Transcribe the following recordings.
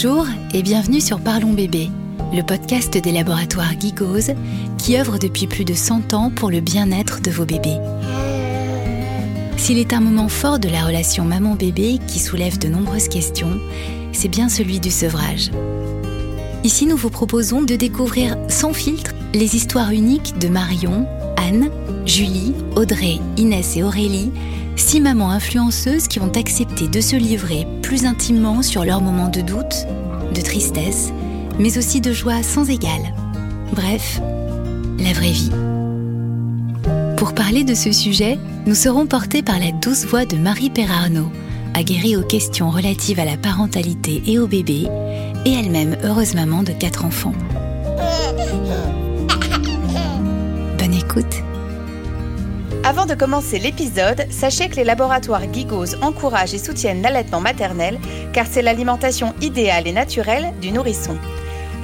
Bonjour et bienvenue sur Parlons Bébé, le podcast des laboratoires Gigose qui œuvre depuis plus de 100 ans pour le bien-être de vos bébés. S'il est un moment fort de la relation maman-bébé qui soulève de nombreuses questions, c'est bien celui du sevrage. Ici, nous vous proposons de découvrir sans filtre les histoires uniques de Marion, Anne, Julie, Audrey, Inès et Aurélie, six mamans influenceuses qui ont accepté de se livrer plus intimement sur leurs moments de doute, de tristesse, mais aussi de joie sans égale. Bref, la vraie vie. Pour parler de ce sujet, nous serons portés par la douce voix de Marie Perarnaud, aguerrie aux questions relatives à la parentalité et au bébé, et elle-même heureuse maman de quatre enfants. Bonne écoute. Avant de commencer l'épisode, sachez que les laboratoires Gigos encouragent et soutiennent l'allaitement maternel car c'est l'alimentation idéale et naturelle du nourrisson.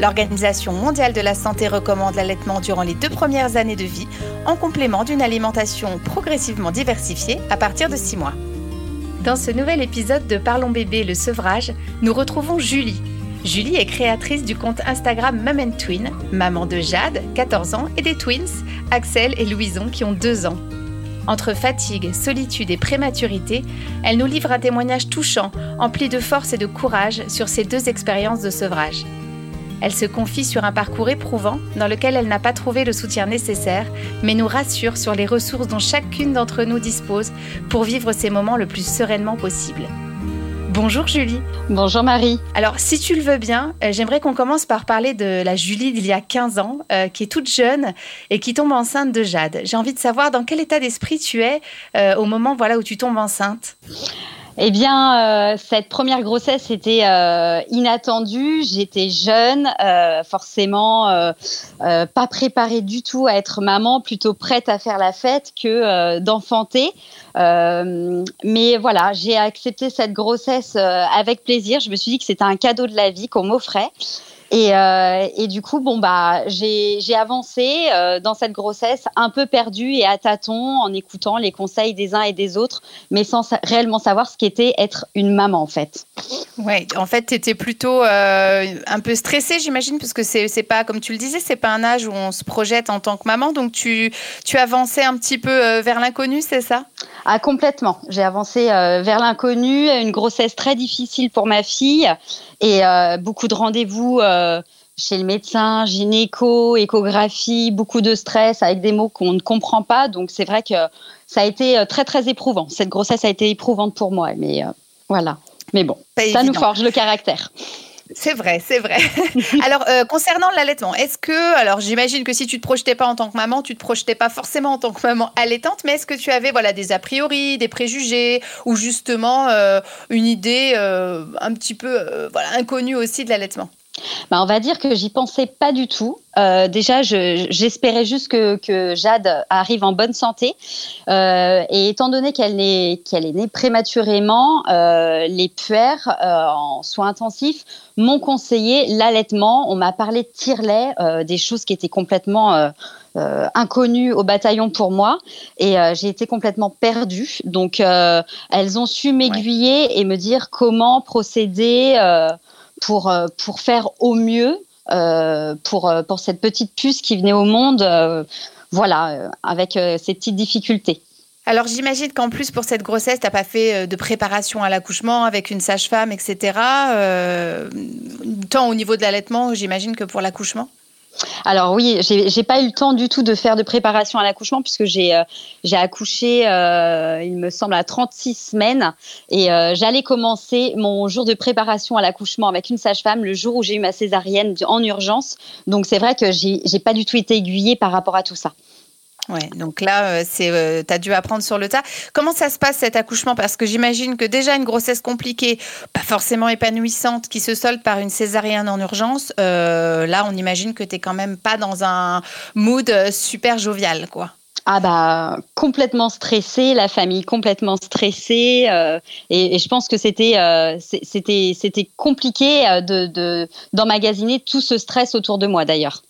L'Organisation mondiale de la santé recommande l'allaitement durant les deux premières années de vie en complément d'une alimentation progressivement diversifiée à partir de 6 mois. Dans ce nouvel épisode de Parlons bébé le sevrage, nous retrouvons Julie. Julie est créatrice du compte Instagram Mum Twin, maman de Jade, 14 ans, et des twins, Axel et Louison, qui ont 2 ans. Entre fatigue, solitude et prématurité, elle nous livre un témoignage touchant, empli de force et de courage sur ces deux expériences de sevrage. Elle se confie sur un parcours éprouvant dans lequel elle n'a pas trouvé le soutien nécessaire, mais nous rassure sur les ressources dont chacune d'entre nous dispose pour vivre ces moments le plus sereinement possible. Bonjour Julie. Bonjour Marie. Alors si tu le veux bien, euh, j'aimerais qu'on commence par parler de la Julie d'il y a 15 ans, euh, qui est toute jeune et qui tombe enceinte de Jade. J'ai envie de savoir dans quel état d'esprit tu es euh, au moment voilà, où tu tombes enceinte. Eh bien, euh, cette première grossesse était euh, inattendue. J'étais jeune, euh, forcément pas préparée du tout à être maman, plutôt prête à faire la fête que d'enfanter. mais voilà, j'ai accepté cette grossesse avec plaisir. Je me suis dit que c'était un cadeau de la vie qu'on m'offrait. Euh, et, du coup, bon bah, j'ai avancé euh, dans cette grossesse un peu perdue et à tâtons en écoutant les conseils des uns et des autres, mais sans réellement savoir ce qu'était être une maman en fait. Ouais, en fait, tu étais plutôt euh, un peu stressée, j'imagine, parce que c'est pas, comme tu le disais, c'est pas un âge où on se projette en tant que maman, donc tu, tu avançais un petit peu vers l'inconnu, c'est ça? Ah, complètement. J'ai avancé vers l'inconnu, une grossesse très difficile pour ma fille et beaucoup de rendez-vous euh, chez le médecin, gynéco, échographie, beaucoup de stress avec des mots qu'on ne comprend pas. Donc c'est vrai que ça a été euh, très très éprouvant. Cette grossesse a été éprouvante pour moi, mais euh, voilà. Mais bon, ça nous forge le caractère. C'est vrai, c'est vrai. alors, concernant l'allaitement, est-ce que, alors j'imagine que si tu te projetais pas en tant que maman, tu te projetais pas forcément en tant que maman allaitante, mais est-ce que tu avais voilà des a priori, des préjugés, ou justement une idée un petit peu voilà inconnue aussi de l'allaitement? Bah, on va dire que j'y pensais pas du tout. Euh, déjà, j'espérais juste que, Jade arrive en bonne santé. Euh, et étant donné qu'elle est, née prématurément, euh, les puères en soins intensifs m'ont conseillé l'allaitement. On m'a parlé de tire-lait, des choses qui étaient complètement inconnues au bataillon pour moi. Et j'ai été complètement perdue. Donc, elles ont su m'aiguiller et me dire comment procéder pour, euh, pour faire au mieux euh, pour, euh, pour cette petite puce qui venait au monde, voilà, avec ces petites difficultés. Alors j'imagine qu'en plus pour cette grossesse, tu n'as pas fait de préparation à l'accouchement avec une sage-femme, etc. tant au niveau de l'allaitement, j'imagine que pour l'accouchement? Alors oui, j'ai pas eu le temps du tout de faire de préparation à l'accouchement puisque j'ai euh, accouché, euh, il me semble, à 36 semaines et euh, j'allais commencer mon jour de préparation à l'accouchement avec une sage-femme le jour où j'ai eu ma césarienne en urgence. Donc c'est vrai que j'ai pas du tout été aiguillée par rapport à tout ça. Ouais, donc là, euh, c'est, euh, tu as dû apprendre sur le tas. Comment ça se passe cet accouchement? Parce que j'imagine que déjà une grossesse compliquée, pas forcément épanouissante, qui se solde par une césarienne en urgence, euh, là, on imagine que tu n'es quand même pas dans un mood super jovial, quoi. Ah bah complètement stressée, la famille complètement stressée et, je pense que c'était c'était c'était compliqué de d'emmagasiner tout ce stress autour de moi d'ailleurs.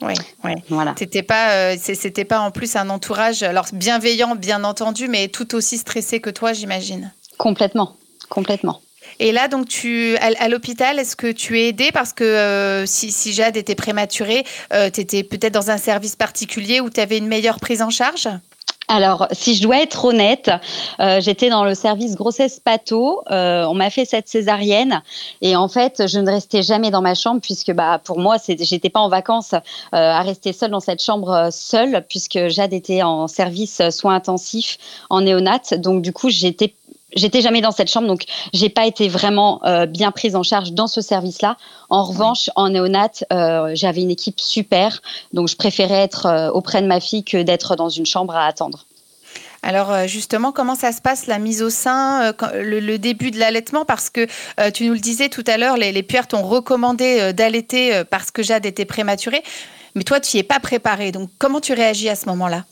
Oui, oui. Voilà. C'était pas, euh, c'était pas en plus un entourage, alors bienveillant, bien entendu, mais tout aussi stressé que toi, j'imagine. Complètement, complètement. Et là, donc, tu, à, l'hôpital, est-ce que tu es aidée Parce que euh, si, Jade était prématurée, euh, tu étais peut-être dans un service particulier où tu avais une meilleure prise en charge? Alors, si je dois être honnête, euh, j'étais dans le service grossesse pato. on m'a fait cette césarienne et en fait, je ne restais jamais dans ma chambre puisque, bah, pour moi, j'étais pas en vacances à rester seule dans cette chambre seule puisque Jade était en service soins intensifs en néonate. Donc, du coup, j'étais J'étais jamais dans cette chambre, donc j'ai pas été vraiment euh, bien prise en charge dans ce service-là. En revanche, en néonat, euh, j'avais une équipe super, donc je préférais être euh, auprès de ma fille que d'être dans une chambre à attendre. Alors justement, comment ça se passe la mise au sein, le, début de l'allaitement? Parce que tu nous le disais tout à l'heure, les, les puères t'ont recommandé d'allaiter parce que Jade était prématurée, mais toi tu n'y es pas préparée. Donc comment tu réagis à ce moment-là?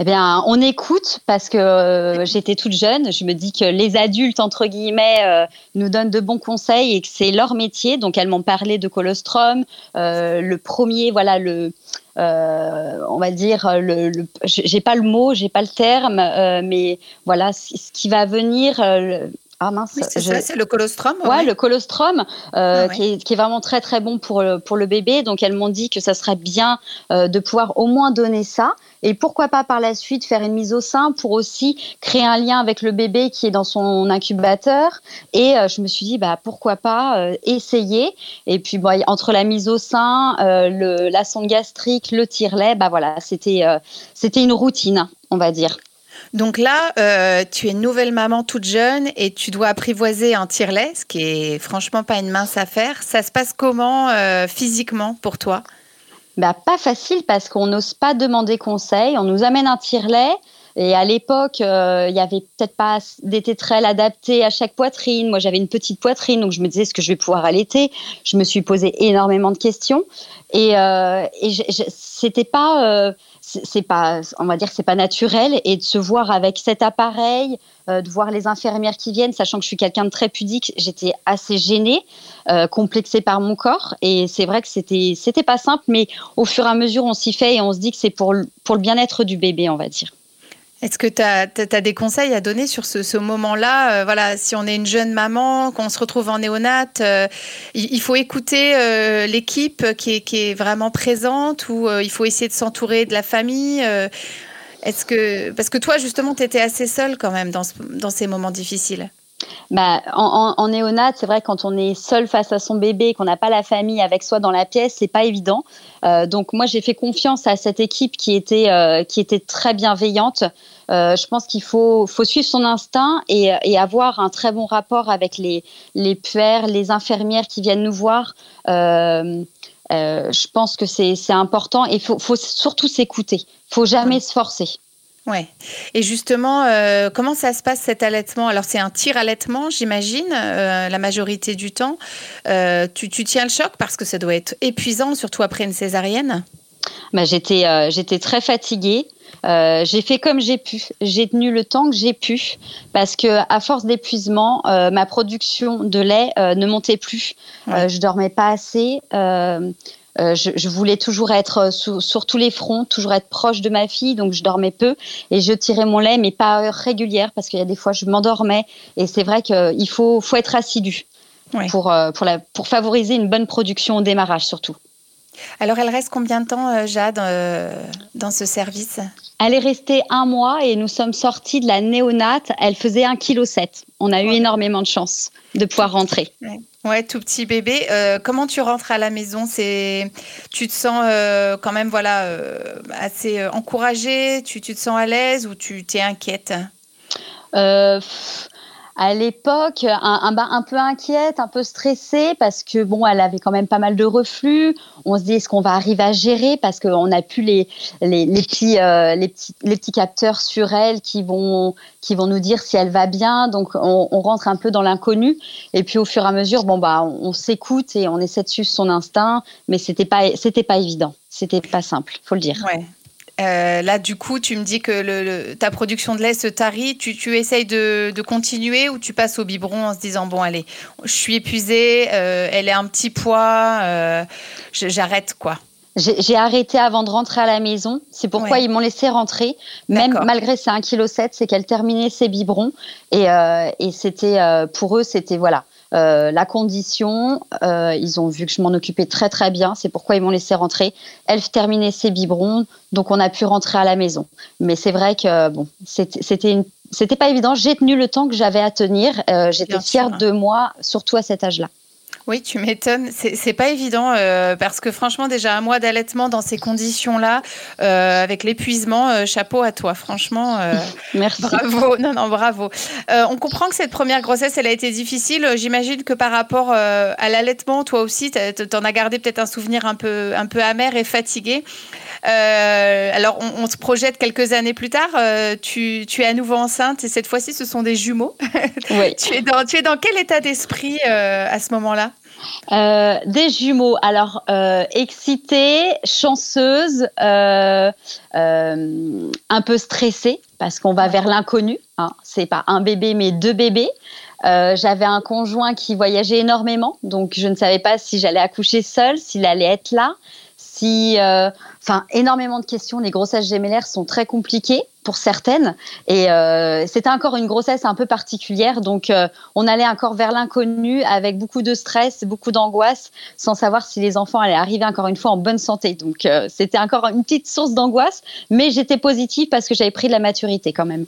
Eh bien, on écoute parce que euh, j'étais toute jeune. Je me dis que les adultes, entre guillemets, euh, nous donnent de bons conseils et que c'est leur métier. Donc, elles m'ont parlé de colostrum. Euh, le premier, voilà, le, on va dire, le, le j'ai pas le mot, j'ai pas le terme, mais voilà, ce qui va venir ah mince, c'est le colostrum. Ouais, le colostrum, euh, ah qui, est, vraiment très très bon pour le, pour le bébé. Donc elles m'ont dit que ça serait bien euh, de pouvoir au moins donner ça. Et pourquoi pas par la suite faire une mise au sein pour aussi créer un lien avec le bébé qui est dans son incubateur. Et euh, je me suis dit, bah, pourquoi pas essayer. Et puis bon, entre la mise au sein, le, la sonde gastrique, le tire-lait, bah voilà, c'était c'était une routine, on va dire. Donc là, euh, tu es nouvelle maman toute jeune et tu dois apprivoiser un tire-lait, ce qui est franchement pas une mince affaire. Ça se passe comment euh, physiquement pour toi? Bah, Pas facile parce qu'on n'ose pas demander conseil. On nous amène un tire-lait. Et à l'époque, euh, il n'y avait peut-être pas des tétrelles adaptés à chaque poitrine. Moi, j'avais une petite poitrine, donc je me disais est-ce que je vais pouvoir allaiter Je me suis posé énormément de questions. Et, et c'était pas c'est pas, on va dire c'est pas naturel et de se voir avec cet appareil, euh, de voir les infirmières qui viennent, sachant que je suis quelqu'un de très pudique, j'étais assez gênée, euh, complexée par mon corps et c'est vrai que c'était c'était pas simple, mais au fur et à mesure on s'y fait et on se dit que c'est pour pour le bien-être du bébé, on va dire. Est-ce que tu as, des conseils à donner sur ce, moment-là euh, Voilà, si on est une jeune maman, qu'on se retrouve en néonate, euh, il, faut écouter euh, l'équipe qui est, vraiment présente ou il faut essayer de s'entourer de la famille Est-ce que parce que toi justement tu étais assez seule quand même dans ces moments difficiles bah, en, en, néonate, c'est vrai quand on est seul face à son bébé, qu'on n'a pas la famille avec soi dans la pièce, c'est pas évident. Euh, donc moi, j'ai fait confiance à cette équipe qui était euh, qui était très bienveillante. Euh, je pense qu'il faut faut suivre son instinct et, et, avoir un très bon rapport avec les les puères, les infirmières qui viennent nous voir. Je pense que c'est important et faut faut surtout s'écouter. Faut jamais se forcer. Ouais. Et justement, euh, comment ça se passe cet allaitement? Alors c'est un tir allaitement, j'imagine, euh, la majorité du temps. Euh, tu, tiens le choc parce que ça doit être épuisant, surtout après une césarienne? Bah, j'étais j'étais très fatiguée. j'ai fait comme j'ai pu. J'ai tenu le temps que j'ai pu parce que à force d'épuisement, ma production de lait ne montait plus. je dormais pas assez. Euh, je, voulais toujours être euh, sur, tous les fronts, toujours être proche de ma fille, donc je dormais peu et je tirais mon lait, mais pas à heure régulière parce qu'il y a des fois je m'endormais et c'est vrai qu'il faut, faut être assidu pour, euh, pour, la, pour favoriser une bonne production au démarrage surtout. Alors, elle reste combien de temps, Jade, dans ce service? Elle est restée un mois et nous sommes sortis de la néonate. Elle faisait 1,7 kg. On a eu énormément de chance de pouvoir rentrer. Ouais, tout petit bébé. Euh, comment tu rentres à la maison? C'est, tu te sens euh, quand même voilà euh, assez encouragée? Tu, tu, te sens à l'aise ou tu t'es inquiète? À l'époque un, un, peu inquiète, un peu stressée parce que bon, elle avait quand même pas mal de reflux. On se dit est-ce qu'on va arriver à gérer? Parce qu'on n'a plus les, les, petits, euh, les, petits, les petits capteurs sur elle qui vont, qui vont nous dire si elle va bien. Donc on, rentre un peu dans l'inconnu et puis au fur et à mesure, bon bah on, s'écoute et on essaie de suivre son instinct, mais c'était pas pas évident, c'était pas simple, faut le dire. Euh, là, du coup, tu me dis que le, ta production de lait se tarit. Tu, tu essayes de, de, continuer ou tu passes au biberon en se disant bon, allez, je suis épuisée, euh, elle est un petit poids, euh, j'arrête quoi. J'ai arrêté avant de rentrer à la maison. C'est pourquoi ils m'ont laissé rentrer, même malgré ces 1,7 kg, c'est qu'elle terminait ses biberons. Et, et c'était pour eux, c'était voilà. Euh, la condition, euh, ils ont vu que je m'en occupais très très bien, c'est pourquoi ils m'ont laissé rentrer. Elle terminait ses biberons, donc on a pu rentrer à la maison. Mais c'est vrai que bon, c'était une c'était pas évident. J'ai tenu le temps que j'avais à tenir. Euh, j'étais fière de moi, surtout à cet âge-là. Oui, tu m'étonnes. C'est pas évident euh, parce que franchement, déjà un mois d'allaitement dans ces conditions-là, euh, avec l'épuisement, chapeau à toi. Franchement, merci. Bravo. Non, non, bravo. on comprend que cette première grossesse, elle a été difficile. J'imagine que par rapport à l'allaitement, toi aussi, tu en as gardé peut-être un souvenir un peu, un peu amer et fatigué. Euh, alors, on, se projette quelques années plus tard. Euh, tu, es à nouveau enceinte et cette fois-ci, ce sont des jumeaux. Oui. tu, es dans, tu es dans quel état d'esprit euh, à ce moment-là? Des jumeaux. Alors, excitée, chanceuse, un peu stressée parce qu'on va vers l'inconnu. Hein. C'est pas un bébé, mais deux bébés. J'avais un conjoint qui voyageait énormément, donc je ne savais pas si j'allais accoucher seule, s'il allait être là euh, enfin, énormément de questions. Les grossesses gémellaires sont très compliquées pour certaines, et euh, c'était encore une grossesse un peu particulière. Donc, euh, on allait encore vers l'inconnu avec beaucoup de stress, beaucoup d'angoisse, sans savoir si les enfants allaient arriver encore une fois en bonne santé. Donc, c'était encore une petite source d'angoisse, mais j'étais positive parce que j'avais pris de la maturité quand même.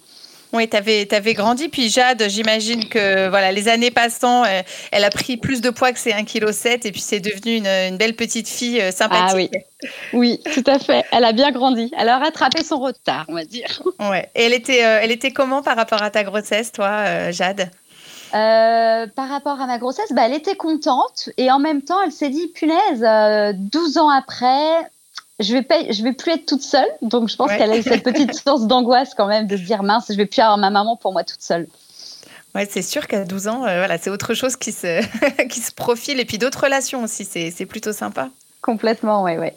Oui, tu avais, avais, grandi. Puis Jade, j'imagine que voilà, les années passant, euh, elle a pris plus de poids que ses 1,7 kg et puis c'est devenu une, belle petite fille euh, sympathique. Ah oui. oui, tout à fait. Elle a bien grandi. Elle a rattrapé son retard, on va dire. Ouais. Et elle était, euh, elle était comment par rapport à ta grossesse, toi, Jade? Par rapport à ma grossesse, bah, elle était contente et en même temps, elle s'est dit, punaise, 12 ans après, je vais pas, je vais plus être toute seule. Donc, je pense qu'elle a eu cette petite source d'angoisse quand même de se dire mince, je vais plus avoir ma maman pour moi toute seule. Ouais, c'est sûr qu'à 12 ans, euh, voilà, c'est autre chose qui se, qui se profile. Et puis d'autres relations aussi, c'est plutôt sympa. Complètement, ouais, ouais.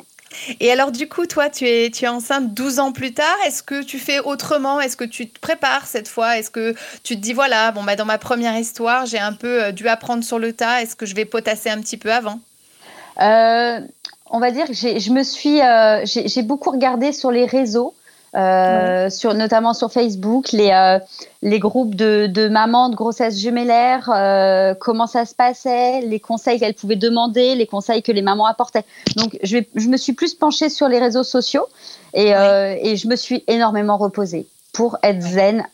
Et alors, du coup, toi, tu es, tu es enceinte 12 ans plus tard. Est-ce que tu fais autrement? Est-ce que tu te prépares cette fois? Est-ce que tu te dis, voilà, bon, bah, dans ma première histoire, j'ai un peu euh, dû apprendre sur le tas. Est-ce que je vais potasser un petit peu avant? Euh, on va dire que je me suis, euh, j'ai beaucoup regardé sur les réseaux. Euh, sur, notamment sur Facebook, les, euh, les groupes de, mamans de grossesse jumellaire, comment ça se passait, les conseils qu'elles pouvaient demander, les conseils que les mamans apportaient. Donc, je, je me suis plus penchée sur les réseaux sociaux et, et je me suis énormément reposée pour être zen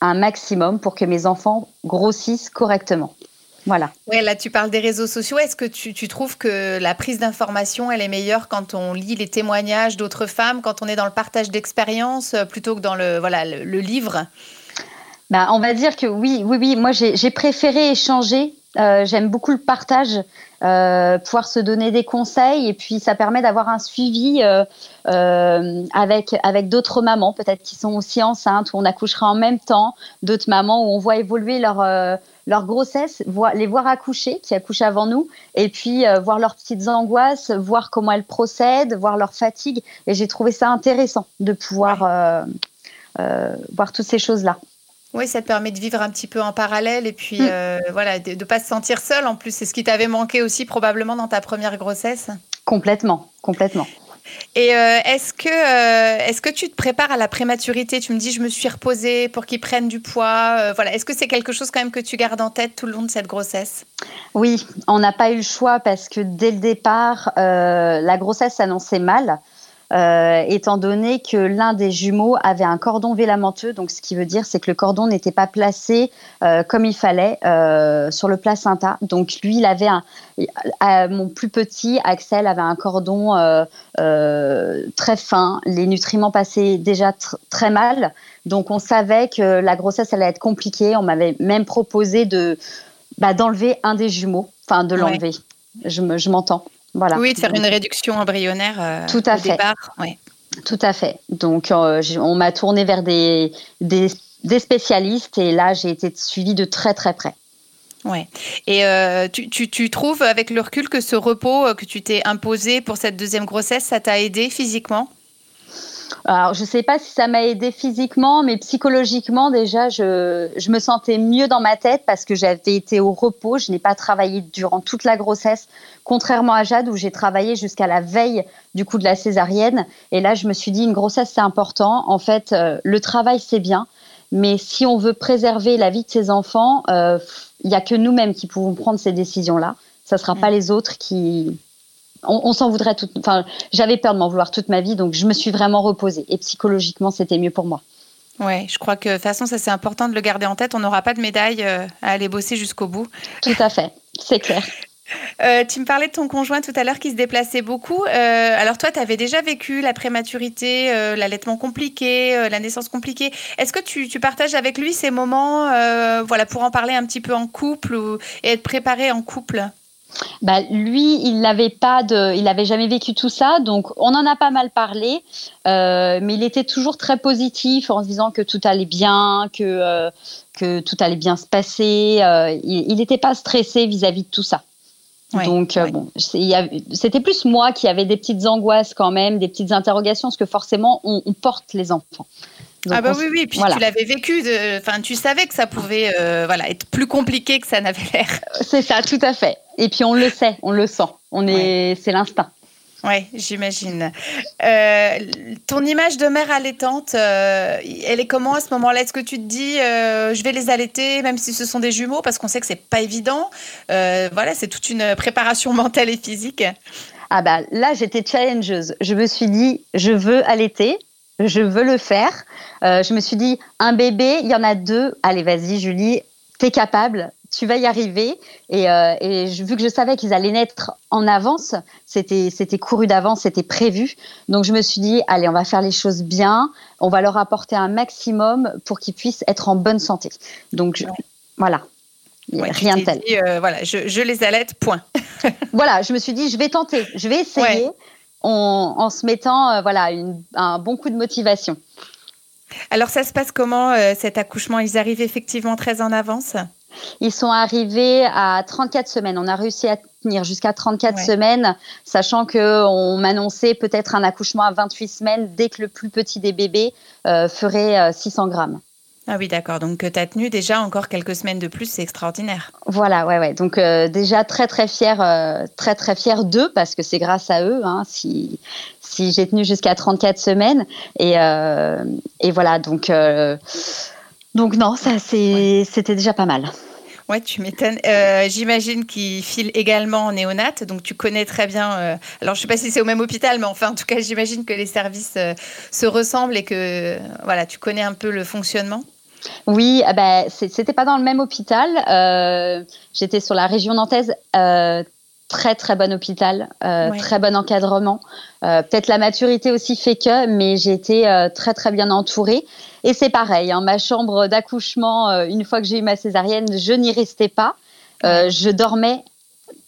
un maximum pour que mes enfants grossissent correctement. Voilà. Ouais, là, tu parles des réseaux sociaux. Est-ce que tu, trouves que la prise d'information, elle est meilleure quand on lit les témoignages d'autres femmes, quand on est dans le partage d'expériences, euh, plutôt que dans le, voilà, le, livre? Bah, On va dire que oui, oui, oui. Moi, j'ai préféré échanger. Euh, j'aime beaucoup le partage, euh, pouvoir se donner des conseils et puis ça permet d'avoir un suivi avec, avec d'autres mamans, peut-être qui sont aussi enceintes, où on accouchera en même temps, d'autres mamans où on voit évoluer leur leur grossesse, les voir accoucher, qui accouchent avant nous, et puis euh, voir leurs petites angoisses, voir comment elles procèdent, voir leur fatigue. Et j'ai trouvé ça intéressant de pouvoir euh, euh, voir toutes ces choses-là. Oui, ça te permet de vivre un petit peu en parallèle et puis mm. voilà, de ne pas se sentir seule. En plus, c'est ce qui t'avait manqué aussi probablement dans ta première grossesse? Complètement, complètement. Et euh, est-ce que, euh, est-ce que tu te prépares à la prématurité? Tu me dis, je me suis reposée pour qu'ils prennent du poids. Euh, voilà. Est-ce que c'est quelque chose quand même que tu gardes en tête tout le long de cette grossesse? Oui, on n'a pas eu le choix parce que dès le départ, la grossesse s'annonçait mal. Euh, étant donné que l'un des jumeaux avait un cordon vélamenteux. Donc, ce qui veut dire, c'est que le cordon n'était pas placé euh, comme il fallait euh, sur le placenta. Donc, lui, il avait un. mon plus petit, Axel, avait un cordon très fin. Les nutriments passaient déjà très mal. Donc, on savait que la grossesse allait être compliquée. On m'avait même proposé de bah, d'enlever un des jumeaux, enfin de l'enlever. Je m'entends. Oui, de faire une réduction embryonnaire euh, Tout à au fait. départ. Tout à fait. Donc, euh, on m'a tourné vers des, des, spécialistes et là, j'ai été suivie de très, très près. Ouais. Et euh, tu, tu, tu, trouves, avec le recul, que ce repos que tu t'es imposé pour cette deuxième grossesse, ça t'a aidé physiquement? Alors, je ne sais pas si ça m'a aidé physiquement, mais psychologiquement, déjà, je, je, me sentais mieux dans ma tête parce que j'avais été au repos. Je n'ai pas travaillé durant toute la grossesse, contrairement à Jade, où j'ai travaillé jusqu'à la veille du coup de la césarienne. Et là, je me suis dit, une grossesse, c'est important. En fait, euh, le travail, c'est bien. Mais si on veut préserver la vie de ses enfants, euh, il n'y a que nous-mêmes qui pouvons prendre ces décisions-là. Ça ne sera pas les autres qui, on, s'en voudrait tout. Enfin, j'avais peur de m'en vouloir toute ma vie, donc je me suis vraiment reposée. Et psychologiquement, c'était mieux pour moi. Ouais, je crois que de toute façon, ça c'est important de le garder en tête. On n'aura pas de médaille euh, à aller bosser jusqu'au bout. Tout à fait, c'est clair. Euh, tu me parlais de ton conjoint tout à l'heure qui se déplaçait beaucoup. Euh, alors toi, tu avais déjà vécu la prématurité, l'allaitement compliqué, la naissance compliquée. Est-ce que tu, partages avec lui ces moments voilà, pour en parler un petit peu en couple et être préparé en couple? Bah, lui, il n'avait pas de, il n'avait jamais vécu tout ça, donc on en a pas mal parlé, euh, mais il était toujours très positif en se disant que tout allait bien, que euh, que tout allait bien se passer. Euh, il n'était pas stressé vis-à-vis de tout ça. donc bon, c'était plus moi qui avait des petites angoisses quand même, des petites interrogations, parce que forcément on porte les enfants ah bah oui, oui, puis tu l'avais vécu, enfin tu savais que ça pouvait euh, voilà, être plus compliqué que ça n'avait l'air. C'est ça, tout à fait. Et puis on le sait, on le sent, on est, c'est l'instinct. Oui, j'imagine. Euh, ton image de mère allaitante, euh, elle est comment à ce moment-là? Est-ce que tu te dis, je vais les allaiter, même si ce sont des jumeaux, parce qu'on sait que c'est pas évident? voilà, c'est toute une préparation mentale et physique. Ah bah là, j'étais challengeuse. Je me suis dit, je veux allaiter je veux le faire. Euh, je me suis dit, un bébé, il y en a deux. Allez, vas-y, Julie, t'es capable, tu vas y arriver. Et, euh, vu que je savais qu'ils allaient naître en avance, c'était, c'était couru d'avance, c'était prévu. Donc je me suis dit, allez, on va faire les choses bien, on va leur apporter un maximum pour qu'ils puissent être en bonne santé. Donc voilà. rien de tel. Euh, voilà, je, les allaite, point. voilà, je me suis dit, je vais tenter, je vais essayer en, se mettant euh, voilà, un bon coup de motivation. Alors ça se passe comment euh, cet accouchement? Ils arrivent effectivement très en avance? Ils sont arrivés à 34 semaines. On a réussi à tenir jusqu'à 34 semaines, sachant qu'on m'annonçait peut-être un accouchement à 28 semaines dès que le plus petit des bébés euh, ferait 600 grammes. Ah oui, d'accord. Donc, tu as tenu déjà encore quelques semaines de plus, c'est extraordinaire. Voilà, ouais, ouais. Donc, euh, déjà très, très fière, euh, très, très fière d'eux, parce que c'est grâce à eux hein, si, si j'ai tenu jusqu'à 34 semaines. Et, euh, et voilà, donc, donc non, ça, c'était déjà pas mal. Ouais, tu m'étonnes. J'imagine qu'ils filent également en néonate, donc tu connais très bien. alors, je ne sais pas si c'est au même hôpital, mais enfin, en tout cas, j'imagine que les services se ressemblent et que voilà, tu connais un peu le fonctionnement. Oui, ah ben, c'était pas dans le même hôpital. Euh, j'étais sur la région nantaise. Euh, très très bon hôpital, euh, très bon encadrement. Peut-être la maturité aussi fait que, mais j'ai été très très bien entourée. Et c'est pareil, hein, ma chambre d'accouchement, une fois que j'ai eu ma césarienne, je n'y restais pas. je dormais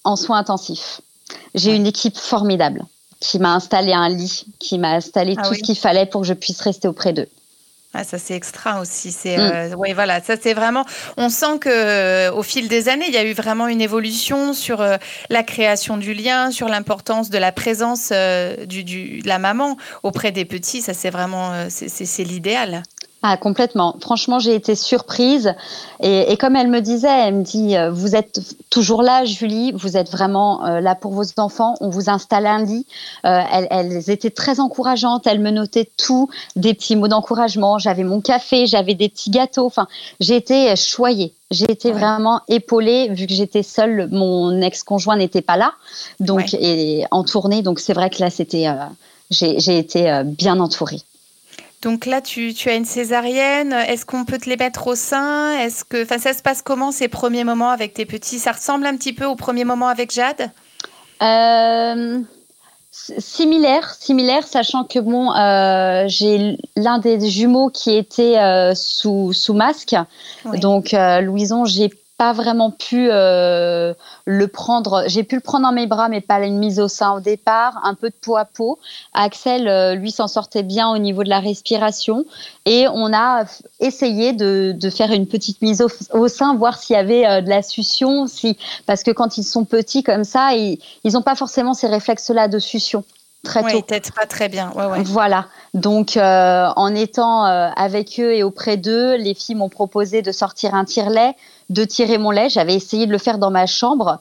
en soins intensifs. J'ai une équipe formidable qui m'a installé un lit, qui m'a installé ah tout ce qu'il fallait pour que je puisse rester auprès d'eux. Ah, ça c'est extra aussi. C'est mm. euh, ouais, voilà, ça c'est vraiment. On sent que euh, au fil des années, il y a eu vraiment une évolution sur euh, la création du lien, sur l'importance de la présence du, du, de la maman auprès des petits. Ça c'est vraiment c'est l'idéal. Ah, complètement. Franchement, j'ai été surprise. Et, comme elle me disait, elle me dit, euh, vous êtes toujours là, Julie, vous êtes vraiment euh, là pour vos enfants, on vous installe un lit. Euh, elles, étaient très encourageantes, elles me notaient tout, des petits mots d'encouragement. J'avais mon café, j'avais des petits gâteaux. Enfin, j'ai été choyée. J'ai été vraiment épaulée vu que j'étais seule, mon ex-conjoint n'était pas là, donc et en tournée. Donc c'est vrai que là, c'était, j'ai été bien entourée. Donc là, tu, as une césarienne. Est-ce qu'on peut te les mettre au sein? Est-ce que, enfin, ça se passe comment ces premiers moments avec tes petits? Ça ressemble un petit peu aux premiers moments avec Jade? Euh, Similaire, similaire, sachant que bon, euh, j'ai l'un des jumeaux qui était euh, sous, sous masque. Donc Louison, j'ai pas vraiment pu euh, le prendre. J'ai pu le prendre dans mes bras, mais pas une mise au sein au départ, un peu de peau à peau. Axel, euh, lui, s'en sortait bien au niveau de la respiration. Et on a essayé de, faire une petite mise au, sein, voir s'il y avait euh, de la succion. Si, parce que quand ils sont petits comme ça, ils n'ont pas forcément ces réflexes-là de succion. Très tôt. peut-être pas très bien. Voilà. Donc, en étant avec eux et auprès d'eux, les filles m'ont proposé de sortir un tire-lait, de tirer mon lait. J'avais essayé de le faire dans ma chambre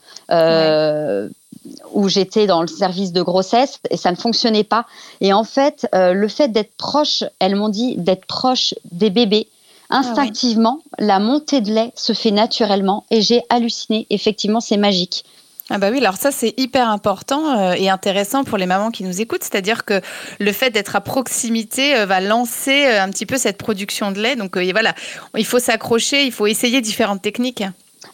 où j'étais dans le service de grossesse et ça ne fonctionnait pas. Et en fait, le fait d'être proche, elles m'ont dit d'être proche des bébés, ah instinctivement, la montée de lait se fait naturellement et j'ai halluciné. Effectivement, c'est magique. Ah bah oui, alors ça c'est hyper important euh, et intéressant pour les mamans qui nous écoutent, c'est-à-dire que le fait d'être à proximité euh, va lancer euh, un petit peu cette production de lait. Donc voilà, il faut s'accrocher, il faut essayer différentes techniques.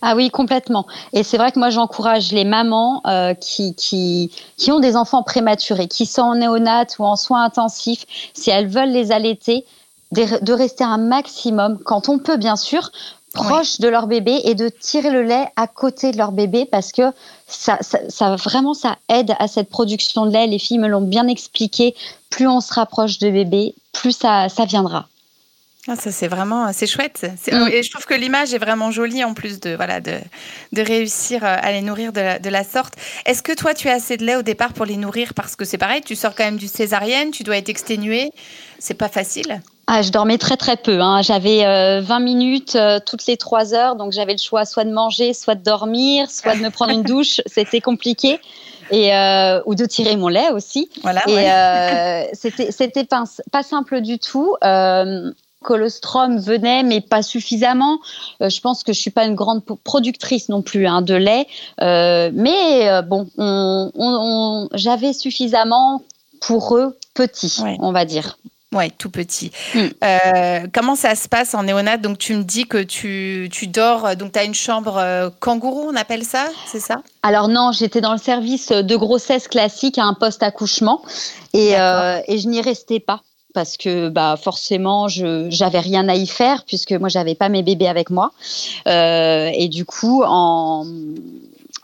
Ah oui, complètement. Et c'est vrai que moi, j'encourage les mamans qui, qui, qui, ont des enfants prématurés, qui sont en néonat ou en soins intensifs, si elles veulent les allaiter, de rester un maximum, quand on peut bien sûr, proche de leur bébé et de tirer le lait à côté de leur bébé parce que ça, ça, vraiment ça aide à cette production de lait. Les filles me l'ont bien expliqué. Plus on se rapproche de bébé, plus ça, ça viendra. Ah, ça c'est vraiment c'est chouette mm. et je trouve que l'image est vraiment jolie en plus de voilà de, de réussir euh, à les nourrir de la, de la sorte. Est-ce que toi tu as assez de lait au départ pour les nourrir? Parce que c'est pareil, tu sors quand même du césarienne, tu dois être exténuée, c'est pas facile. Ah, je dormais très très peu. Hein. J'avais 20 euh, minutes euh, toutes les 3 heures, donc j'avais le choix soit de manger, soit de dormir, soit de me prendre une douche. C'était compliqué. Et, euh, ou de tirer mon lait aussi. Voilà, et c'était c'était pas, pas, simple du tout. colostrum venait, mais pas suffisamment. je pense que je suis pas une grande productrice non plus hein, de lait, mais bon, on, on, j'avais suffisamment pour eux petits, on va dire. Oui, tout petit. Mm. Euh, comment ça se passe en néonat? Donc, tu me dis que tu, tu dors, donc tu as une chambre euh, kangourou, on appelle ça, c'est ça? Alors non, j'étais dans le service de grossesse classique à un poste accouchement et, euh, et je n'y restais pas parce que bah forcément je j'avais rien à y faire puisque moi j'avais pas mes bébés avec moi. Et du coup en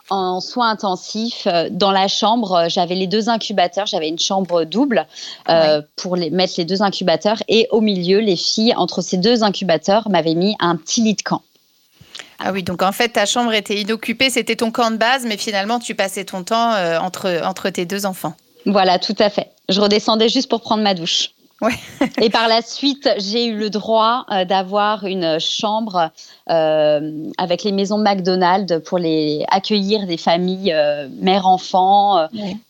en soins intensifs. Euh, dans la chambre, euh, j'avais les deux incubateurs. J'avais une chambre double euh, pour les, mettre les deux incubateurs. Et au milieu, les filles, entre ces deux incubateurs, m'avaient mis un petit lit de camp. Ah oui, donc en fait, ta chambre était inoccupée, c'était ton camp de base, mais finalement, tu passais ton temps entre, entre tes deux enfants. Voilà, tout à fait. Je redescendais juste pour prendre ma douche. Et par la suite, j'ai eu le droit euh, d'avoir une chambre euh, avec les maisons McDonald's pour les accueillir des familles euh, mère-enfant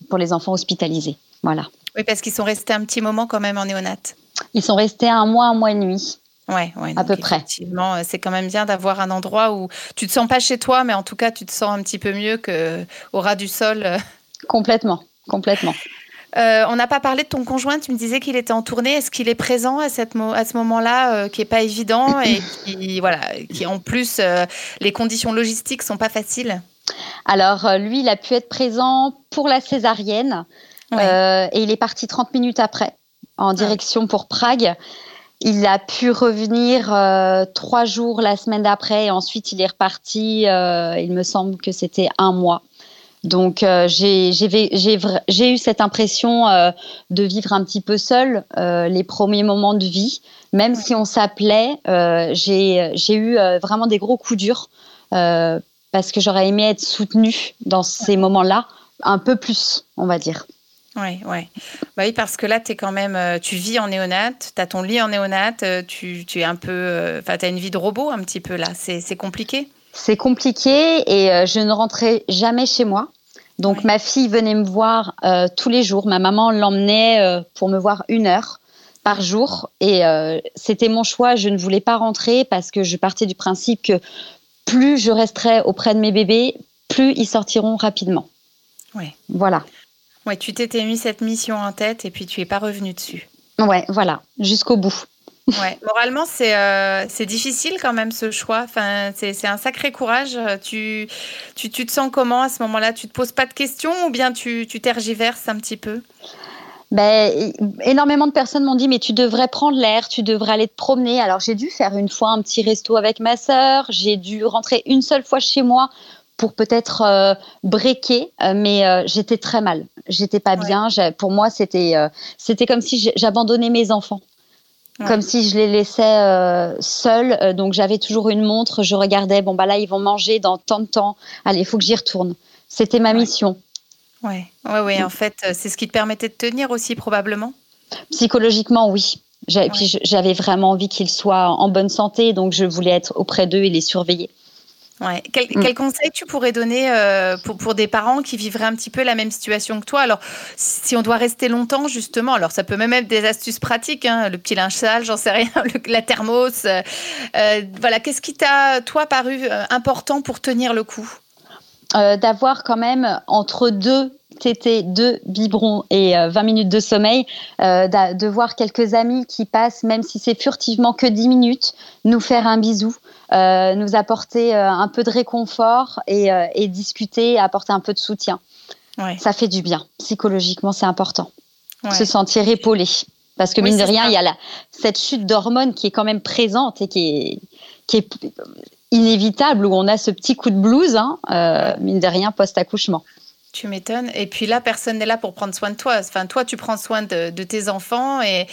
pour les enfants hospitalisés. Voilà. Oui, parce qu'ils sont restés un petit moment quand même en néonat. Ils sont restés un mois, un mois et demi. Ouais, ouais, à peu près. Effectivement, c'est quand même bien d'avoir un endroit où tu te sens pas chez toi, mais en tout cas, tu te sens un petit peu mieux que au ras du sol. Complètement, complètement. Euh, on n'a pas parlé de ton conjoint, tu me disais qu'il était en tournée. Est-ce qu'il est présent à, cette à ce moment-là, euh, qui n'est pas évident et qui, voilà, qui en plus, euh, les conditions logistiques sont pas faciles? Alors, lui, il a pu être présent pour la césarienne et il est parti 30 minutes après en direction pour Prague. Il a pu revenir trois jours la semaine d'après et ensuite il est reparti, il me semble que c'était un mois. Donc euh, j'ai eu cette impression euh, de vivre un petit peu seule euh, les premiers moments de vie, même si on s'appelait. j'ai eu vraiment des gros coups durs parce que j'aurais aimé être soutenue dans ces moments-là un peu plus, on va dire. Oui, ouais. Bah oui, parce que là, quand même, tu vis en néonate, tu as ton lit en néonate, tu, es un peu, tu as une vie de robot un petit peu là, c'est compliqué? C'est compliqué et euh, je ne rentrais jamais chez moi. Donc ma fille venait me voir euh, tous les jours. Ma maman l'emmenait euh, pour me voir une heure par jour. Et c'était mon choix. Je ne voulais pas rentrer parce que je partais du principe que plus je resterai auprès de mes bébés, plus ils sortiront rapidement. Oui. Voilà. Ouais, tu t'étais mis cette mission en tête et puis tu es pas revenu dessus. Ouais, voilà, jusqu'au bout. Ouais, moralement, c'est euh, c'est difficile quand même ce choix. Enfin, c'est un sacré courage. Tu, tu, tu, te sens comment à ce moment-là? Tu te poses pas de questions ou bien tu, tu tergiverses un petit peu? Ben, énormément de personnes m'ont dit mais tu devrais prendre l'air, tu devrais aller te promener. Alors j'ai dû faire une fois un petit resto avec ma sœur, j'ai dû rentrer une seule fois chez moi pour peut-être euh, breaker, euh, mais j'étais très mal, j'étais pas bien. Pour moi c'était c'était comme si j'abandonnais mes enfants comme si je les laissais euh, seuls. Euh, donc j'avais toujours une montre, je regardais, bon bah là ils vont manger dans tant de temps, allez, il faut que j'y retourne. C'était ma mission. Ouais, ouais, ouais. En fait, c'est ce qui te permettait de tenir aussi probablement. Psychologiquement, oui. Puis j'avais vraiment envie qu'ils soient en bonne santé, donc je voulais être auprès d'eux et les surveiller. Ouais. Quel, mm. conseil tu pourrais donner euh, pour, pour, des parents qui vivraient un petit peu la même situation que toi? Alors, si on doit rester longtemps, justement, alors ça peut même être des astuces pratiques, hein, le petit linge sale, j'en sais rien, la thermos. Euh, euh, voilà, qu'est-ce qui t'a, toi, paru important pour tenir le coup? D'avoir quand même entre deux tétés, deux biberons et 20 minutes de sommeil, de voir quelques amis qui passent, même si c'est furtivement que 10 minutes, nous faire un bisou. Euh, nous apporter euh, un peu de réconfort et, euh, discuter, apporter un peu de soutien. Ça fait du bien. Psychologiquement, c'est important. Se sentir épaulé. Parce que mine de rien, il y a cette chute d'hormones qui est quand même présente et qui est, inévitable, où on a ce petit coup de blues, hein, mine de rien, post-accouchement. Tu m'étonnes. Et puis là, personne n'est là pour prendre soin de toi. Enfin, toi, tu prends soin de, tes enfants et,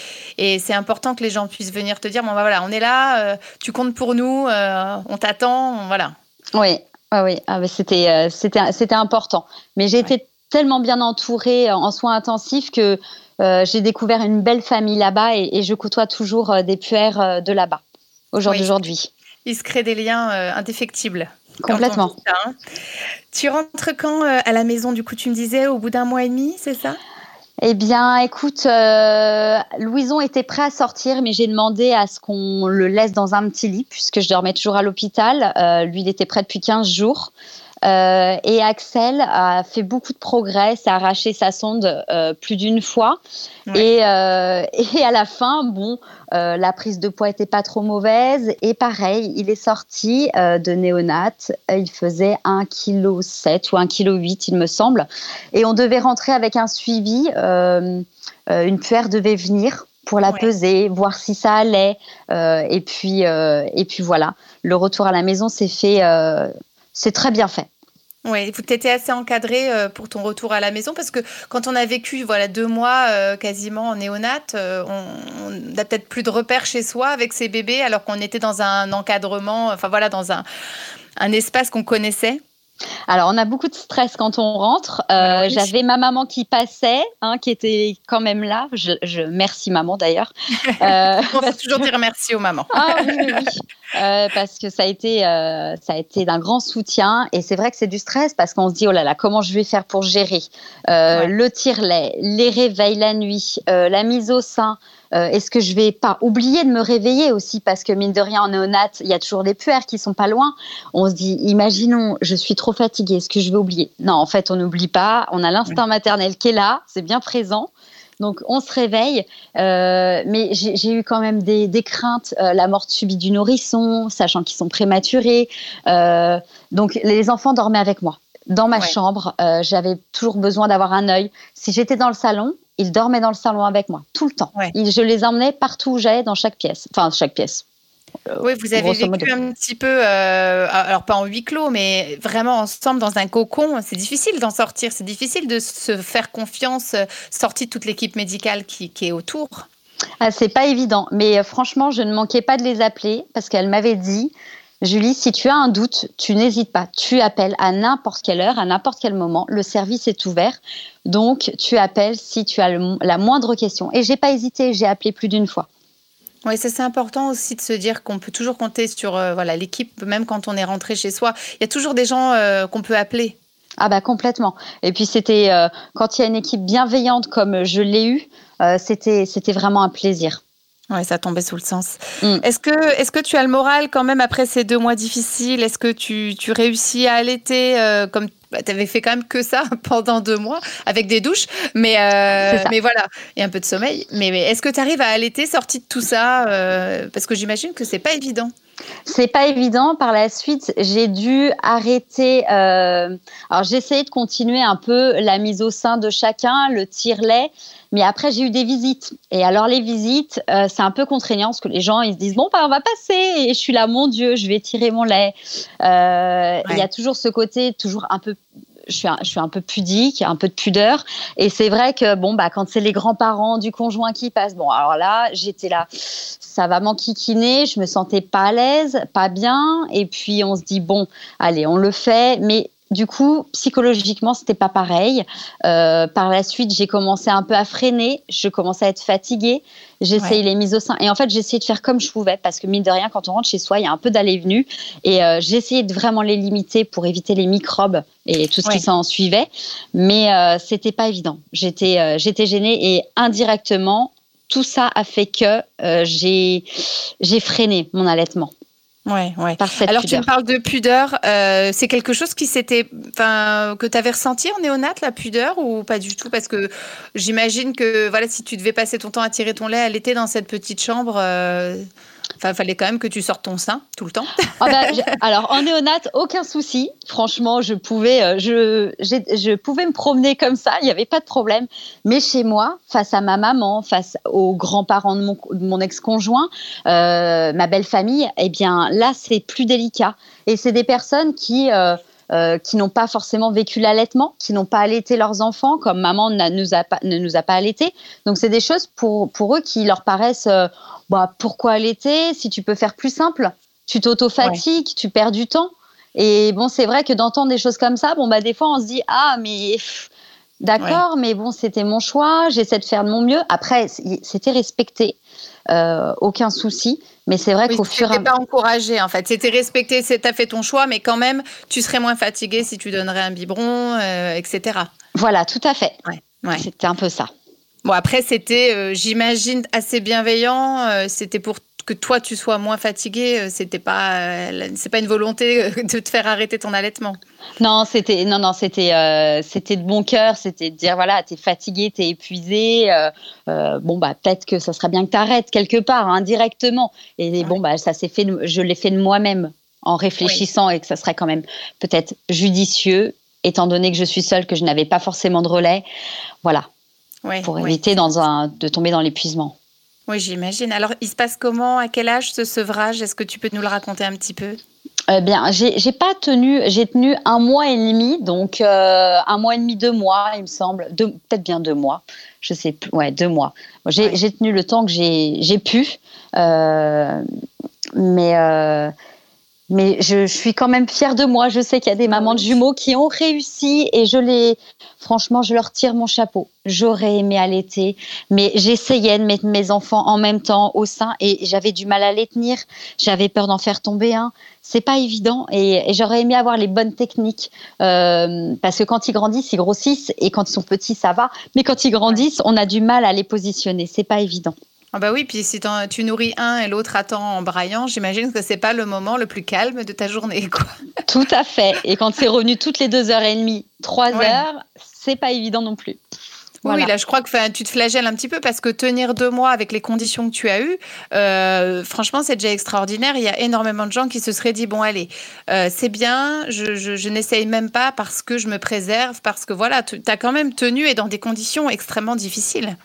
c'est important que les gens puissent venir te dire bon, bah, voilà, on est là, euh, tu comptes pour nous, euh, on t'attend, voilà. Oui, oui, ah, c'était, euh, c'était, c'était important. Mais j'ai été tellement bien entourée en soins intensifs que j'ai découvert une belle famille là-bas et, je côtoie toujours des puères de là-bas, aujourd'hui. Il se crée des liens indéfectibles. Complètement. Hein. Tu rentres quand euh, à la maison Du coup, tu me disais au bout d'un mois et demi, c'est ça? Eh bien, écoute, euh, Louison était prêt à sortir, mais j'ai demandé à ce qu'on le laisse dans un petit lit, puisque je dormais toujours à l'hôpital. Euh, lui, il était prêt depuis 15 jours. Euh, et Axel a fait beaucoup de progrès, s'est arraché sa sonde euh, plus d'une fois. Et, euh, et, à la fin, bon, la prise de poids était pas trop mauvaise. Et pareil, il est sorti de néonat. Il faisait 1,7 kg ou 1,8 kg, il me semble. Et on devait rentrer avec un suivi. une puère devait venir pour la peser, voir si ça allait. et, puis, et puis voilà, le retour à la maison s'est fait c'est très bien fait. Oui, tu étais assez encadré euh, pour ton retour à la maison parce que quand on a vécu voilà deux mois euh, quasiment en néonate, euh, on n'a peut-être plus de repères chez soi avec ses bébés alors qu'on était dans un encadrement, enfin voilà, dans un, un espace qu'on connaissait. Alors, on a beaucoup de stress quand on rentre. Euh, j'avais ma maman qui passait, hein, qui était quand même là. Je, merci maman d'ailleurs. Euh, on va toujours dire merci aux mamans. ah, oui, oui, euh, parce que ça a été, ça a été d'un grand soutien. Et c'est vrai que c'est du stress parce qu'on se dit oh là là, comment je vais faire pour gérer? Le tire-lait, les réveils la nuit, la mise au sein. Euh, est-ce que je vais pas oublier de me réveiller aussi? Parce que mine de rien en néonat, il y a toujours des puères qui sont pas loin. On se dit, imaginons, je suis trop fatiguée, est-ce que je vais oublier? Non, en fait, on n'oublie pas. On a l'instinct maternel qui est là, c'est bien présent. Donc on se réveille, euh, mais j'ai eu quand même des, craintes, euh, la mort subie du nourrisson, sachant qu'ils sont prématurés. donc les enfants dormaient avec moi dans ma chambre. J'avais toujours besoin d'avoir un œil. Si j'étais dans le salon, ils dormaient dans le salon avec moi tout le temps. je les emmenais partout où j'allais, dans chaque pièce. Enfin, chaque pièce. Euh, oui, vous avez vécu un petit peu, euh, alors pas en huis clos, mais vraiment ensemble dans un cocon. C'est difficile d'en sortir, c'est difficile de se faire confiance, euh, sortie de toute l'équipe médicale qui, qui, est autour. Ah, c'est pas évident, mais franchement, je ne manquais pas de les appeler parce qu'elle m'avait dit Julie, si tu as un doute, tu n'hésites pas. Tu appelles à n'importe quelle heure, à n'importe quel moment. Le service est ouvert. Donc, tu appelles si tu as la moindre question. Et j'ai pas hésité, j'ai appelé plus d'une fois. Oui, c'est important aussi de se dire qu'on peut toujours compter sur euh, voilà l'équipe, même quand on est rentré chez soi. Il y a toujours des gens euh, qu'on peut appeler. Ah bah complètement. Et puis c'était euh, quand il y a une équipe bienveillante comme je l'ai eu, c'était c'était vraiment un plaisir. Oui, ça tombait sous le sens. Mm. Est-ce que, est que tu as le moral quand même après ces deux mois difficiles? Est-ce que tu, tu, réussis à allaiter euh, comme bah, tu avais fait quand même que ça pendant deux mois avec des douches, mais, euh, mais voilà, et un peu de sommeil. Mais, est-ce que tu arrives à allaiter sorti de tout ça euh, Parce que j'imagine que c'est pas évident. C'est pas évident. Par la suite, j'ai dû arrêter. Alors, j'ai essayé de continuer un peu la mise au sein de chacun, le tire-lait. Mais après, j'ai eu des visites. Et alors, les visites, euh, c'est un peu contraignant parce que les gens, ils se disent Bon, bah, on va passer. Et je suis là, mon Dieu, je vais tirer mon lait. Euh, il y a toujours ce côté, toujours un peu je suis, un, je suis un peu pudique, un peu de pudeur. Et c'est vrai que bon, bah, quand c'est les grands-parents du conjoint qui passent, bon, alors là, j'étais là, ça va m'enquiquiner, je me sentais pas à l'aise, pas bien. Et puis on se dit, bon, allez, on le fait. Mais du coup, psychologiquement, c'était pas pareil. Euh, par la suite, j'ai commencé un peu à freiner. Je commençais à être fatiguée. J'essayais les mises au sein. Et en fait, j'essayais de faire comme je pouvais parce que, mine de rien, quand on rentre chez soi, il y a un peu d'aller venu. Et euh, j'essayais de vraiment les limiter pour éviter les microbes et tout ce qui s'en suivait. Mais euh, c'était pas évident. J'étais, euh, j'étais gênée et indirectement, tout ça a fait que j'ai, j'ai freiné mon allaitement. Ouais, ouais. Alors tu me parles de pudeur, euh, c'est quelque chose qui s'était, enfin, que tu avais ressenti en néonate la pudeur ou pas du tout? Parce que j'imagine que voilà, si tu devais passer ton temps à tirer ton lait, elle était dans cette petite chambre. Euh, Enfin, fallait quand même que tu sortes ton sein tout le temps. Ah bah, alors, en néonate, aucun souci. Franchement, je pouvais, euh, je, je pouvais me promener comme ça, il n'y avait pas de problème. Mais chez moi, face à ma maman, face aux grands-parents de mon, mon ex-conjoint, euh, ma belle famille, eh bien là, c'est plus délicat. Et c'est des personnes qui. Euh, qui n'ont pas forcément vécu l'allaitement, qui n'ont pas allaité leurs enfants, comme maman ne nous a pas, allaité. Donc, c'est des choses pour, eux qui leur paraissent bah, pourquoi l'été Si tu peux faire plus simple, tu t'auto-fatigues, tu perds du temps. Et bon, c'est vrai que d'entendre des choses comme ça, bon, bah, des fois, on se dit Ah, mais d'accord, mais bon, c'était mon choix, j'essaie de faire de mon mieux. Après, c'était respecté, euh, aucun souci. Mais c'est vrai qu'au fur et à mesure. pas encouragé, en fait. C'était respecté, tu as fait ton choix, mais quand même, tu serais moins fatigué si tu donnerais un biberon, euh, etc. Voilà, tout à fait. C'était un peu ça. Bon, après, c'était, euh, j'imagine, assez bienveillant. C'était pour que toi, tu sois moins fatigué. Euh, c'était pas, c'est pas une volonté de te faire arrêter ton allaitement? Non, c'était, non, non, c'était, c'était de bon cœur. C'était de dire, voilà, t'es fatigué, t'es épuisé. bon, bah, peut-être que ça serait bien que t'arrêtes quelque part, indirectement. Et bon, bah, ça s'est fait, je l'ai fait de moi-même en réfléchissant et que ça serait quand même peut-être judicieux, étant donné que je suis seule, que je n'avais pas forcément de relais. Voilà pour éviter dans un, de tomber dans l'épuisement. Oui, j'imagine. Alors, il se passe comment? À quel âge ce sevrage? Est-ce que tu peux nous le raconter un petit peu? Eh bien, j'ai pas tenu, j'ai tenu un mois et demi, donc euh, un mois et demi, deux mois, il me semble, peut-être bien deux mois, je sais plus, ouais, deux mois. J'ai tenu le temps que j'ai pu, euh, mais euh, mais je, suis quand même fière de moi. Je sais qu'il y a des mamans de jumeaux qui ont réussi et je les, franchement, je leur tire mon chapeau. J'aurais aimé allaiter, mais j'essayais de mettre mes enfants en même temps au sein et j'avais du mal à les tenir. J'avais peur d'en faire tomber un. C'est pas évident et, j'aurais aimé avoir les bonnes techniques euh, parce que quand ils grandissent, ils grossissent et quand ils sont petits, ça va. Mais quand ils grandissent, on a du mal à les positionner. C'est pas évident. Ah bah oui, puis si tu nourris un et l'autre attend en braillant, j'imagine que c'est pas le moment le plus calme de ta journée, quoi. Tout à fait. Et quand c'est revenu toutes les deux heures et demie, trois heures, c'est pas évident non plus. Oui, là, je crois que tu te flagelles un petit peu parce que tenir deux mois avec les conditions que tu as eues, euh, franchement, c'est déjà extraordinaire. Il y a énormément de gens qui se seraient dit bon, allez, euh, c'est bien, je, je n'essaye même pas parce que je me préserve, parce que voilà, tu as quand même tenu et dans des conditions extrêmement difficiles.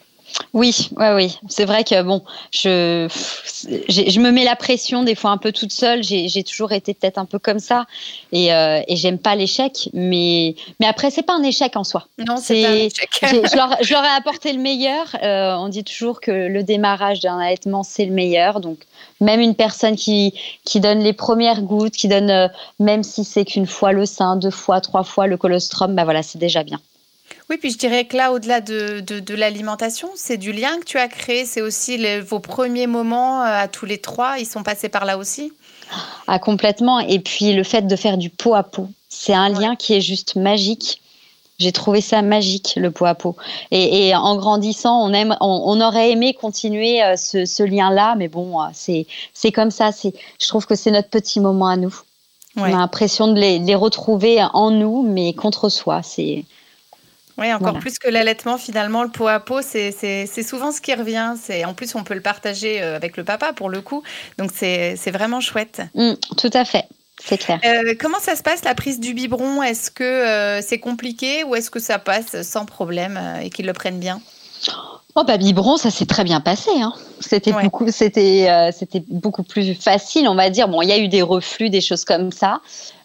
Oui, ouais, oui. C'est vrai que bon, je, je me mets la pression des fois un peu toute seule. J'ai toujours été peut-être un peu comme ça et, euh, et j'aime pas l'échec. Mais, mais après, c'est pas un échec en soi. Non, c'est pas un échec. je, leur, je, leur, ai apporté le meilleur. Euh, on dit toujours que le démarrage d'un allaitement, c'est le meilleur. Donc, même une personne qui, qui donne les premières gouttes, qui donne, euh, même si c'est qu'une fois le sein, deux fois, trois fois le colostrum, bah voilà, c'est déjà bien. Oui, puis je dirais que là, au-delà de, de, l'alimentation, c'est du lien que tu as créé. C'est aussi vos premiers moments euh, à tous les trois. Ils sont passés par là aussi Ah, complètement. Et puis le fait de faire du pot à pot, c'est un lien qui est juste magique. J'ai trouvé ça magique, le pot à pot. Et, en grandissant, on, aime, on, aurait aimé continuer euh, ce, lien-là, mais bon, euh, c'est comme ça. Je trouve que c'est notre petit moment à nous. On a l'impression de les, les, retrouver en nous, mais contre soi. C'est oui, encore plus que l'allaitement, finalement, le pot à pot, c'est souvent ce qui revient. En plus, on peut le partager euh, avec le papa, pour le coup. Donc, c'est vraiment chouette. Mmh, tout à fait. C'est clair. Euh, comment ça se passe la prise du biberon? Est-ce que euh, c'est compliqué ou est-ce que ça passe sans problème et qu'ils le prennent bien? Oh bah biberon, ça s'est très bien passé. Hein. C'était beaucoup, c'était, euh, c'était beaucoup plus facile, on va dire. Bon, il y a eu des reflux, des choses comme ça,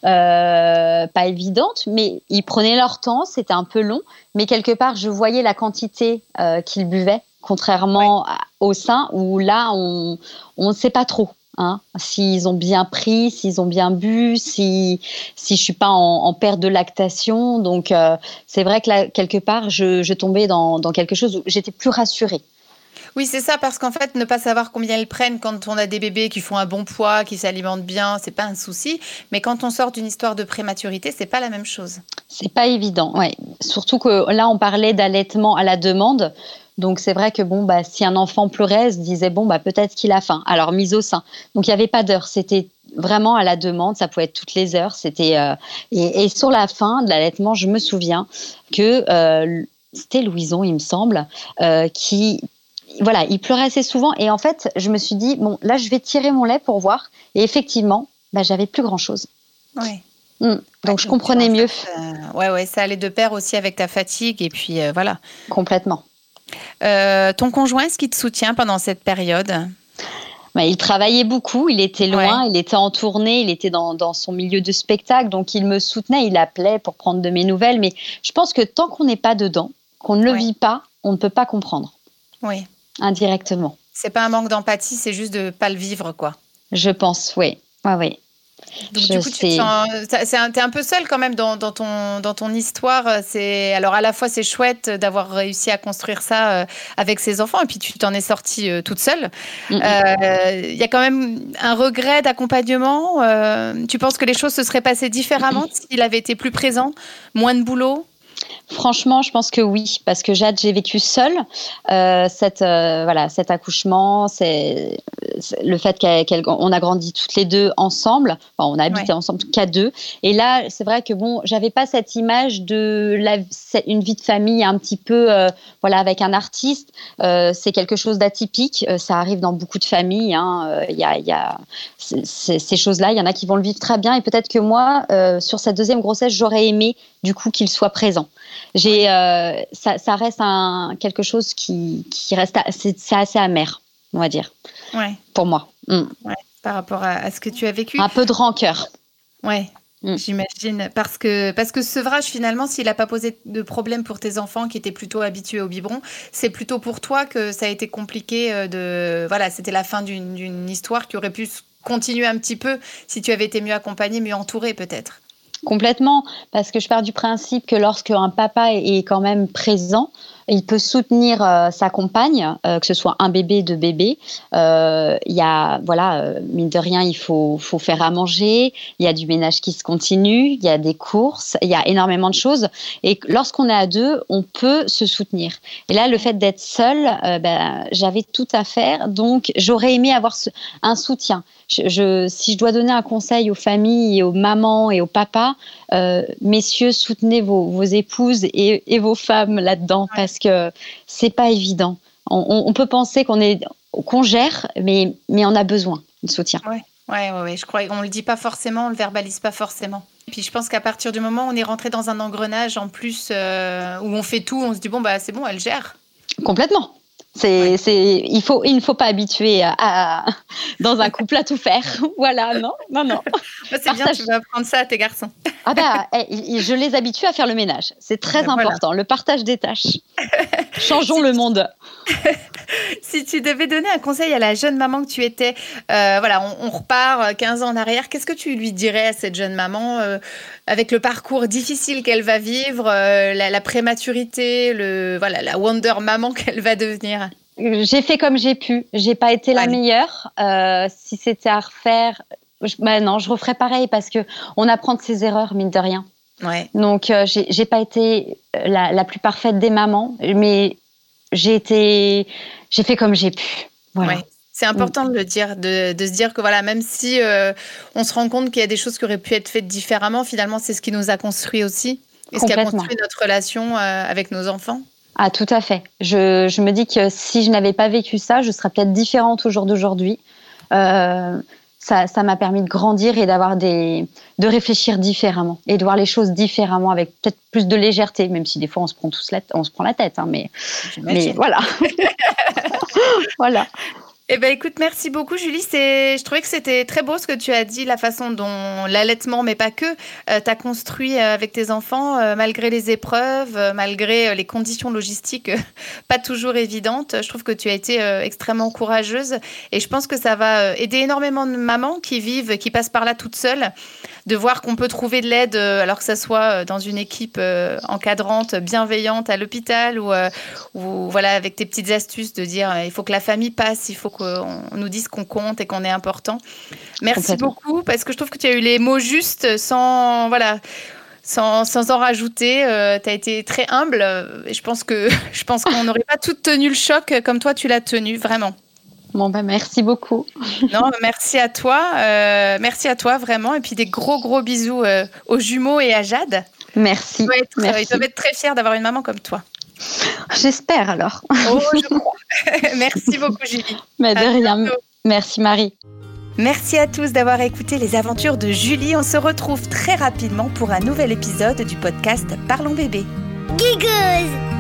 euh, pas évidentes, mais ils prenaient leur temps. C'était un peu long, mais quelque part, je voyais la quantité euh, qu'ils buvaient, contrairement au sein où là, on ne sait pas trop. Hein, s'ils ont bien pris, s'ils ont bien bu, si si je suis pas en, perte de lactation. Donc euh, c'est vrai que là quelque part je, tombais dans, dans quelque chose où j'étais plus rassurée. Oui, c'est ça, parce qu'en fait, ne pas savoir combien elles prennent quand on a des bébés qui font un bon poids, qui s'alimentent bien, c'est pas un souci. Mais quand on sort d'une histoire de prématurité, c'est pas la même chose. C'est pas évident, ouais. Surtout que là, on parlait d'allaitement à la demande. Donc c'est vrai que bon, bah, si un enfant pleurait, se disait bon, bah, peut-être qu'il a faim. Alors mise au sein. Donc il n'y avait pas d'heure. C'était vraiment à la demande. Ça pouvait être toutes les heures. C'était euh, et, sur la fin de l'allaitement, je me souviens que euh, c'était Louison, il me semble, euh, qui voilà, il pleurait assez souvent. Et en fait, je me suis dit, bon, là, je vais tirer mon lait pour voir. Et effectivement, bah, j'avais plus grand-chose. Oui. Hmm. Donc, je comprenais mieux. Euh, ouais, ouais, ça allait de pair aussi avec ta fatigue. Et puis, euh, voilà. Complètement. Euh, ton conjoint, est-ce qu'il te soutient pendant cette période? Bah, il travaillait beaucoup, il était loin, il était en tournée, il était dans, dans, son milieu de spectacle, donc il me soutenait, il appelait pour prendre de mes nouvelles. Mais je pense que tant qu'on n'est pas dedans, qu'on ne le vit pas, on ne peut pas comprendre. Oui indirectement. C'est pas un manque d'empathie, c'est juste de pas le vivre, quoi. Je pense, oui. Ouais, oui. Donc du coup, tu es un, peu seul quand même dans, ton, dans ton histoire. C'est alors à la fois c'est chouette d'avoir réussi à construire ça euh, avec ses enfants et puis tu t'en es sortie euh, toute seule. Il euh, y a quand même un regret d'accompagnement. tu penses que les choses se seraient passées différemment s'il avait été plus présent, moins de boulot? Franchement, je pense que oui, parce que Jade, j'ai vécu seule euh, cette, euh, voilà, cet accouchement, c'est le fait qu'on a grandi toutes les deux ensemble. on a habité ensemble qu'à deux. Et là, c'est vrai que bon, j'avais pas cette image de la, une vie de famille un petit peu, euh, voilà, avec un artiste. c'est quelque chose d'atypique. ça arrive dans beaucoup de familles. Hein. Il y a, y a ces choses-là. Il y en a qui vont le vivre très bien. Et peut-être que moi, sur cette deuxième grossesse, j'aurais aimé du coup qu'il soit présent. J'ai, euh, ça, ça, reste un, quelque chose qui, qui reste, c'est, assez amer, on va dire, ouais. pour moi. Mm. Ouais, par rapport à, ce que tu as vécu. Un peu de rancœur. Ouais. Mm. J'imagine. Parce que, parce que sevrage, finalement, s'il n'a pas posé de problème pour tes enfants qui étaient plutôt habitués au biberon, c'est plutôt pour toi que ça a été compliqué euh, de. Voilà, c'était la fin d'une, d'une histoire qui aurait pu continuer un petit peu si tu avais été mieux accompagné, mieux entouré, peut-être. Complètement, parce que je pars du principe que lorsque un papa est quand même présent, il peut soutenir euh, sa compagne, euh, que ce soit un bébé, deux bébés. Euh, il y a, voilà, mine de rien, il faut, faire à manger. Il y a du ménage qui se continue. Il y a des courses. Il y a énormément de choses. Et lorsqu'on est à deux, on peut se soutenir. Et là, le fait d'être seul, ben, j'avais tout à faire. Donc, j'aurais aimé avoir un soutien si je dois donner un conseil aux familles aux mamans et aux papas, euh, messieurs, soutenez vos, épouses et, vos femmes là-dedans parce que c'est pas évident. On, peut penser qu'on est qu'on gère, mais, mais on a besoin de soutien. Oui, ouais, ouais, je crois. On le dit pas forcément, on le verbalise pas forcément. Et puis je pense qu'à partir du moment où on est rentré dans un engrenage en plus euh, où on fait tout, on se dit bon bah c'est bon, elle gère. Complètement. C'est, c'est, il faut, il ne faut pas habituer à, dans un couple à tout faire. voilà, non, non, non. c'est bien, tu vas apprendre ça à tes garçons. Ah bah, eh, je les habitue à faire le ménage. C'est très important, le partage des tâches. Changeons le monde. si tu devais donner un conseil à la jeune maman que tu étais, euh, voilà, on, repart 15 ans en arrière, qu'est-ce que tu lui dirais à cette jeune maman euh, avec le parcours difficile qu'elle va vivre, euh, la, la, prématurité, le, voilà, la Wonder Maman qu'elle va devenir? J'ai fait comme j'ai pu. J'ai pas été la meilleure. Euh, si c'était à refaire, je, bah non, je referais pareil parce que on apprend de ses erreurs, mine de rien. Ouais. Donc, euh, j'ai pas été la, plus parfaite des mamans, mais j'ai été, j'ai fait comme j'ai pu. Voilà. C'est important de le dire, de, de, se dire que voilà, même si euh, on se rend compte qu'il y a des choses qui auraient pu être faites différemment, finalement, c'est ce qui nous a construit aussi, et ce qui a construit notre relation avec nos enfants. Ah, tout à fait. Je, je, me dis que si je n'avais pas vécu ça, je serais peut-être différente au jour d'aujourd'hui. Euh, ça, ça m'a permis de grandir et d'avoir des, de réfléchir différemment et de voir les choses différemment avec peut-être plus de légèreté, même si des fois on se prend tous la, on se prend la tête, hein, mais, mais voilà, voilà. Eh ben écoute, merci beaucoup Julie. C'est, je trouvais que c'était très beau ce que tu as dit, la façon dont l'allaitement, mais pas que, euh, t'as construit euh, avec tes enfants, euh, malgré les épreuves, malgré les conditions logistiques pas toujours évidentes. Je trouve que tu as été extrêmement courageuse et je pense que ça va aider énormément de mamans qui vivent, qui passent par là toutes seules, de voir qu'on peut trouver de l'aide, alors que ça soit dans une équipe encadrante, bienveillante à l'hôpital ou, ou voilà avec tes petites astuces de dire il faut que la famille passe, il faut qu'on nous dise qu'on compte et qu'on est important. Merci beaucoup parce que je trouve que tu as eu les mots justes sans voilà. Sans, sans en rajouter, euh, tu as été très humble et je pense que je pense qu'on n'aurait pas tout tenu le choc comme toi tu l'as tenu vraiment. Bon ben merci beaucoup. non, merci à toi, euh, merci à toi vraiment et puis des gros gros bisous euh, aux jumeaux et à Jade. Merci. Ils doivent être, Ils être très fiers d'avoir une maman comme toi. J'espère alors. Oh, je crois. Merci beaucoup, Julie. Mais de rien. Merci, Marie. Merci à tous d'avoir écouté les aventures de Julie. On se retrouve très rapidement pour un nouvel épisode du podcast Parlons bébé. Giga